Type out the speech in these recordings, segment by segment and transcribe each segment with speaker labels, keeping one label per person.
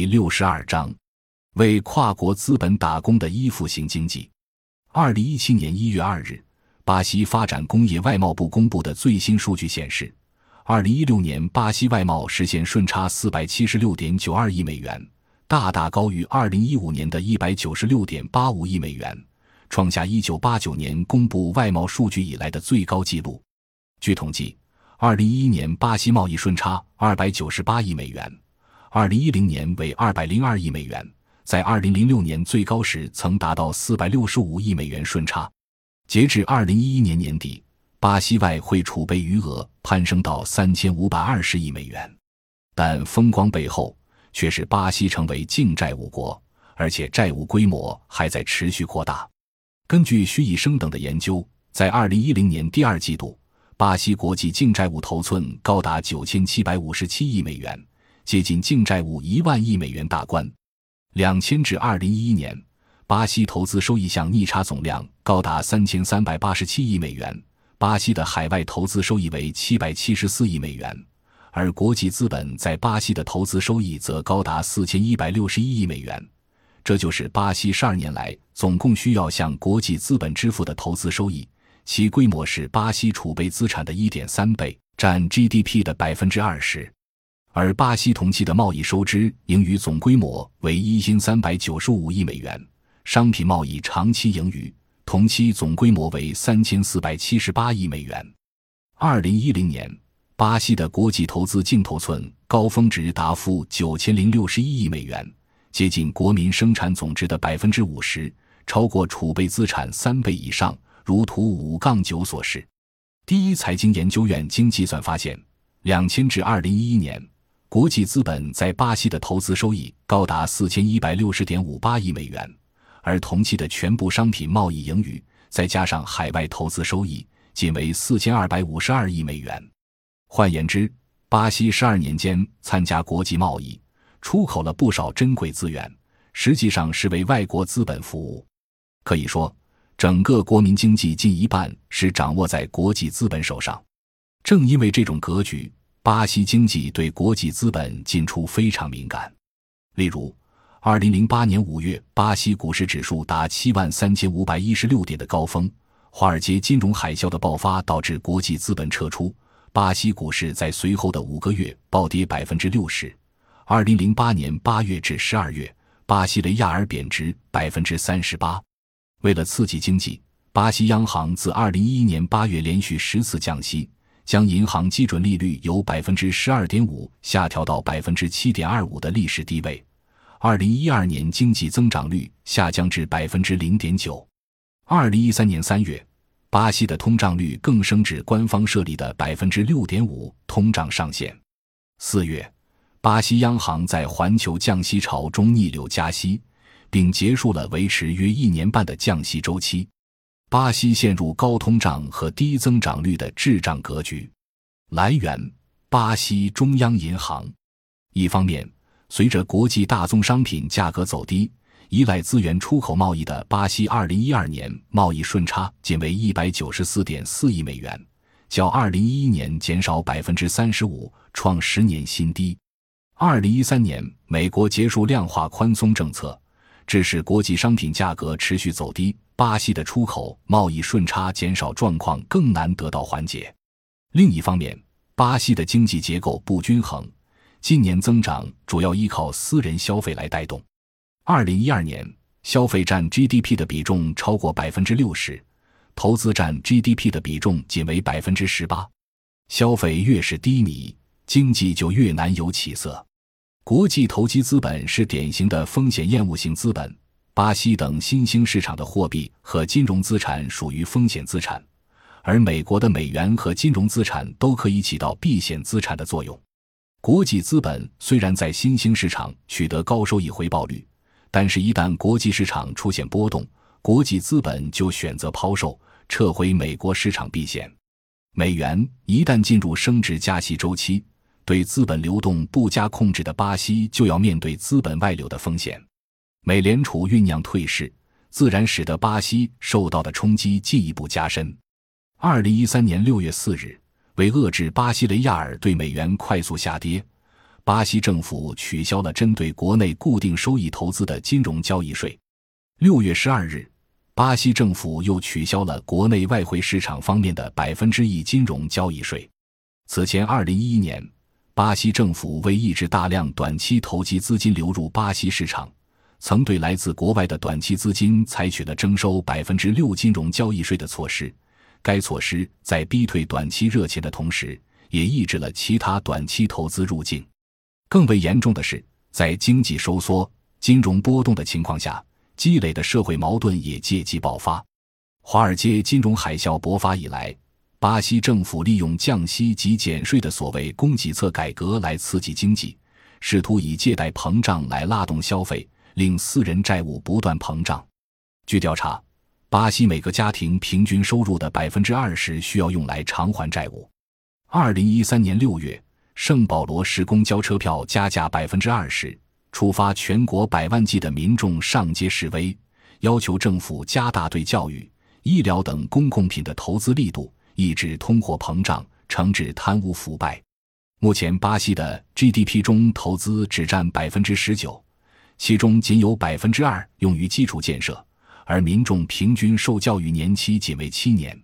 Speaker 1: 第六十二章，为跨国资本打工的依附型经济。二零一七年一月二日，巴西发展工业外贸部公布的最新数据显示，二零一六年巴西外贸实现顺差四百七十六点九二亿美元，大大高于二零一五年的一百九十六点八五亿美元，创下一九八九年公布外贸数据以来的最高纪录。据统计，二零一一年巴西贸易顺差二百九十八亿美元。二零一零年为二百零二亿美元，在二零零六年最高时曾达到四百六十五亿美元顺差。截至二零一一年年底，巴西外汇储备余额攀升到三千五百二十亿美元。但风光背后却是巴西成为净债务国，而且债务规模还在持续扩大。根据徐以升等的研究，在二零一零年第二季度，巴西国际净债务头寸高达九千七百五十七亿美元。接近净债务一万亿美元大关。两千至二零一一年，巴西投资收益项逆差总量高达三千三百八十七亿美元，巴西的海外投资收益为七百七十四亿美元，而国际资本在巴西的投资收益则高达四千一百六十一亿美元。这就是巴西十二年来总共需要向国际资本支付的投资收益，其规模是巴西储备资产的一点三倍，占 GDP 的百分之二十。而巴西同期的贸易收支盈余总规模为一千三百九十五亿美元，商品贸易长期盈余同期总规模为三千四百七十八亿美元。二零一零年，巴西的国际投资净头寸高峰值达负九千零六十一亿美元，接近国民生产总值的百分之五十，超过储备资产三倍以上。如图五杠九所示，第一财经研究院经计算发现，两千至二零一一年。国际资本在巴西的投资收益高达四千一百六十点五八亿美元，而同期的全部商品贸易盈余再加上海外投资收益，仅为四千二百五十二亿美元。换言之，巴西十二年间参加国际贸易，出口了不少珍贵资源，实际上是为外国资本服务。可以说，整个国民经济近一半是掌握在国际资本手上。正因为这种格局。巴西经济对国际资本进出非常敏感。例如，二零零八年五月，巴西股市指数达七万三千五百一十六点的高峰，华尔街金融海啸的爆发导致国际资本撤出，巴西股市在随后的五个月暴跌百分之六十。二零零八年八月至十二月，巴西雷亚尔贬值百分之三十八。为了刺激经济，巴西央行自二零一一年八月连续十次降息。将银行基准利率由百分之十二点五下调到百分之七点二五的历史低位。二零一二年经济增长率下降至百分之零点九。二零一三年三月，巴西的通胀率更升至官方设立的百分之六点五通胀上限。四月，巴西央行在环球降息潮中逆流加息，并结束了维持约一年半的降息周期。巴西陷入高通胀和低增长率的滞胀格局。来源：巴西中央银行。一方面，随着国际大宗商品价格走低，依赖资源出口贸易的巴西，二零一二年贸易顺差仅为一百九十四点四亿美元，较二零一一年减少百分之三十五，创十年新低。二零一三年，美国结束量化宽松政策。致使国际商品价格持续走低，巴西的出口贸易顺差减少状况更难得到缓解。另一方面，巴西的经济结构不均衡，近年增长主要依靠私人消费来带动。二零一二年，消费占 GDP 的比重超过百分之六十，投资占 GDP 的比重仅为百分之十八。消费越是低迷，经济就越难有起色。国际投机资本是典型的风险厌恶型资本，巴西等新兴市场的货币和金融资产属于风险资产，而美国的美元和金融资产都可以起到避险资产的作用。国际资本虽然在新兴市场取得高收益回报率，但是，一旦国际市场出现波动，国际资本就选择抛售，撤回美国市场避险。美元一旦进入升值加息周期。对资本流动不加控制的巴西就要面对资本外流的风险，美联储酝酿退市，自然使得巴西受到的冲击进一步加深。二零一三年六月四日，为遏制巴西雷亚尔对美元快速下跌，巴西政府取消了针对国内固定收益投资的金融交易税。六月十二日，巴西政府又取消了国内外汇市场方面的百分之一金融交易税。此前，二零一一年，巴西政府为抑制大量短期投机资金流入巴西市场，曾对来自国外的短期资金采取了征收百分之六金融交易税的措施。该措施在逼退短期热钱的同时，也抑制了其他短期投资入境。更为严重的是，在经济收缩、金融波动的情况下，积累的社会矛盾也借机爆发。华尔街金融海啸勃发以来，巴西政府利用降息及减税的所谓供给侧改革来刺激经济，试图以借贷膨胀来拉动消费，令私人债务不断膨胀。据调查，巴西每个家庭平均收入的百分之二十需要用来偿还债务。二零一三年六月。圣保罗市公交车票加价百分之二十，触发全国百万计的民众上街示威，要求政府加大对教育、医疗等公共品的投资力度，抑制通货膨胀，惩治贪污腐败。目前，巴西的 GDP 中投资只占百分之十九，其中仅有百分之二用于基础建设，而民众平均受教育年期仅为七年。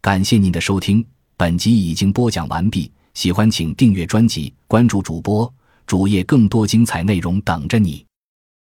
Speaker 1: 感谢您的收听，本集已经播讲完毕。喜欢请订阅专辑，关注主播主页，更多精彩内容等着你。